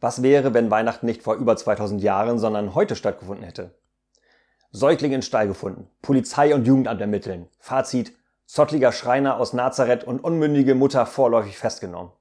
Was wäre, wenn Weihnachten nicht vor über 2000 Jahren, sondern heute stattgefunden hätte? Säugling in Stall gefunden. Polizei und Jugendamt ermitteln. Fazit. Zottliger Schreiner aus Nazareth und unmündige Mutter vorläufig festgenommen.